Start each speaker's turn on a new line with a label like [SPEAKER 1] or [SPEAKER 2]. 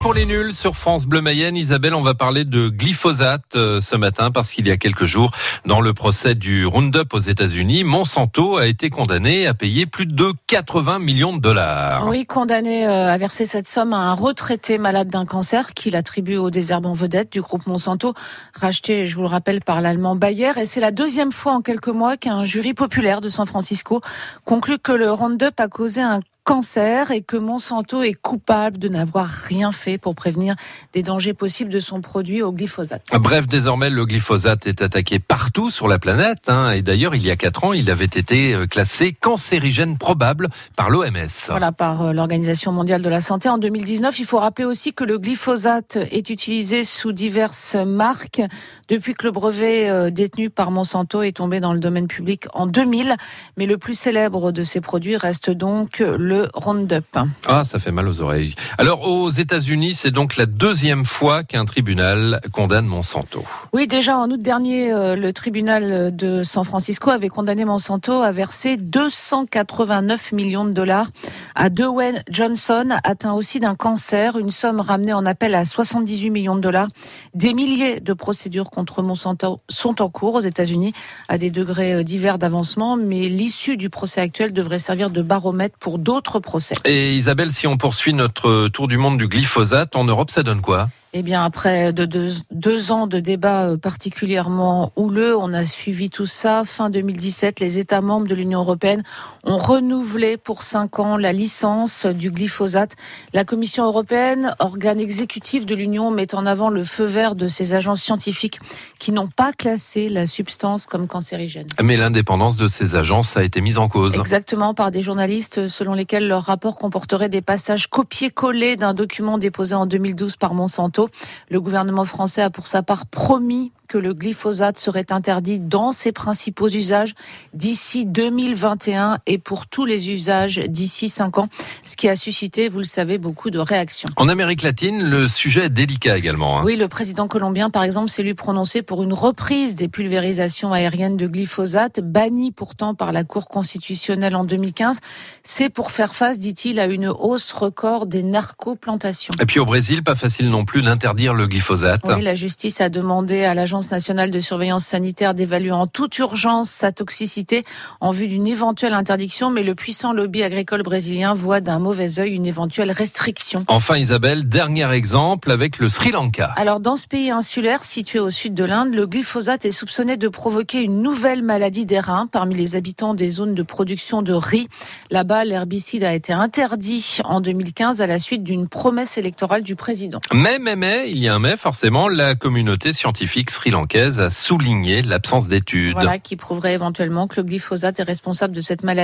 [SPEAKER 1] Pour les nuls sur France Bleu Mayenne, Isabelle, on va parler de glyphosate euh, ce matin parce qu'il y a quelques jours, dans le procès du Roundup aux États-Unis, Monsanto a été condamné à payer plus de 80 millions de dollars.
[SPEAKER 2] Oui, condamné euh, à verser cette somme à un retraité malade d'un cancer qu'il attribue au désherbant vedette du groupe Monsanto, racheté, je vous le rappelle, par l'allemand Bayer. Et c'est la deuxième fois en quelques mois qu'un jury populaire de San Francisco conclut que le Roundup a causé un cancer et que Monsanto est coupable de n'avoir rien fait pour prévenir des dangers possibles de son produit au glyphosate.
[SPEAKER 1] Bref, désormais, le glyphosate est attaqué partout sur la planète. Hein, et d'ailleurs, il y a quatre ans, il avait été euh, classé cancérigène probable par l'OMS.
[SPEAKER 2] Voilà, par euh, l'Organisation mondiale de la santé. En 2019, il faut rappeler aussi que le glyphosate est utilisé sous diverses marques depuis que le brevet euh, détenu par Monsanto est tombé dans le domaine public en 2000. Mais le plus célèbre de ces produits reste donc le Roundup.
[SPEAKER 1] Ah, ça fait mal aux oreilles. Alors, aux États-Unis, c'est donc la deuxième fois qu'un tribunal condamne Monsanto.
[SPEAKER 2] Oui, déjà en août dernier, euh, le tribunal de San Francisco avait condamné Monsanto à verser 289 millions de dollars à Dwayne Johnson, atteint aussi d'un cancer, une somme ramenée en appel à 78 millions de dollars. Des milliers de procédures contre Monsanto sont en cours aux États-Unis à des degrés euh, divers d'avancement, mais l'issue du procès actuel devrait servir de baromètre pour d'autres
[SPEAKER 1] Et Isabelle, si on poursuit notre tour du monde du glyphosate, en Europe, ça donne quoi?
[SPEAKER 2] Eh bien, après de deux, deux, ans de débats euh, particulièrement houleux, on a suivi tout ça. Fin 2017, les États membres de l'Union européenne ont renouvelé pour cinq ans la licence du glyphosate. La Commission européenne, organe exécutif de l'Union, met en avant le feu vert de ces agences scientifiques qui n'ont pas classé la substance comme cancérigène.
[SPEAKER 1] Mais l'indépendance de ces agences a été mise en cause.
[SPEAKER 2] Exactement, par des journalistes selon lesquels leur rapport comporterait des passages copiés-collés d'un document déposé en 2012 par Monsanto le gouvernement français a pour sa part promis que le glyphosate serait interdit dans ses principaux usages d'ici 2021 et pour tous les usages d'ici 5 ans, ce qui a suscité, vous le savez, beaucoup de réactions.
[SPEAKER 1] En Amérique latine, le sujet est délicat également.
[SPEAKER 2] Hein. Oui, le président colombien, par exemple, s'est lui prononcé pour une reprise des pulvérisations aériennes de glyphosate, banni pourtant par la Cour constitutionnelle en 2015. C'est pour faire face, dit-il, à une hausse record des narcoplantations.
[SPEAKER 1] Et puis au Brésil, pas facile non plus d'interdire le glyphosate.
[SPEAKER 2] Oui, la justice a demandé à l'agence nationale de surveillance sanitaire d'évaluer en toute urgence sa toxicité en vue d'une éventuelle interdiction, mais le puissant lobby agricole brésilien voit d'un mauvais œil une éventuelle restriction.
[SPEAKER 1] Enfin, Isabelle, dernier exemple avec le Sri Lanka.
[SPEAKER 2] Alors, dans ce pays insulaire situé au sud de l'Inde, le glyphosate est soupçonné de provoquer une nouvelle maladie des reins parmi les habitants des zones de production de riz. Là-bas, l'herbicide a été interdit en 2015 à la suite d'une promesse électorale du président.
[SPEAKER 1] Mais, mais, mais, il y a un mais, forcément, la communauté scientifique sri-lankaise a souligné l'absence d'études.
[SPEAKER 2] Voilà, qui prouverait éventuellement que le glyphosate est responsable de cette maladie.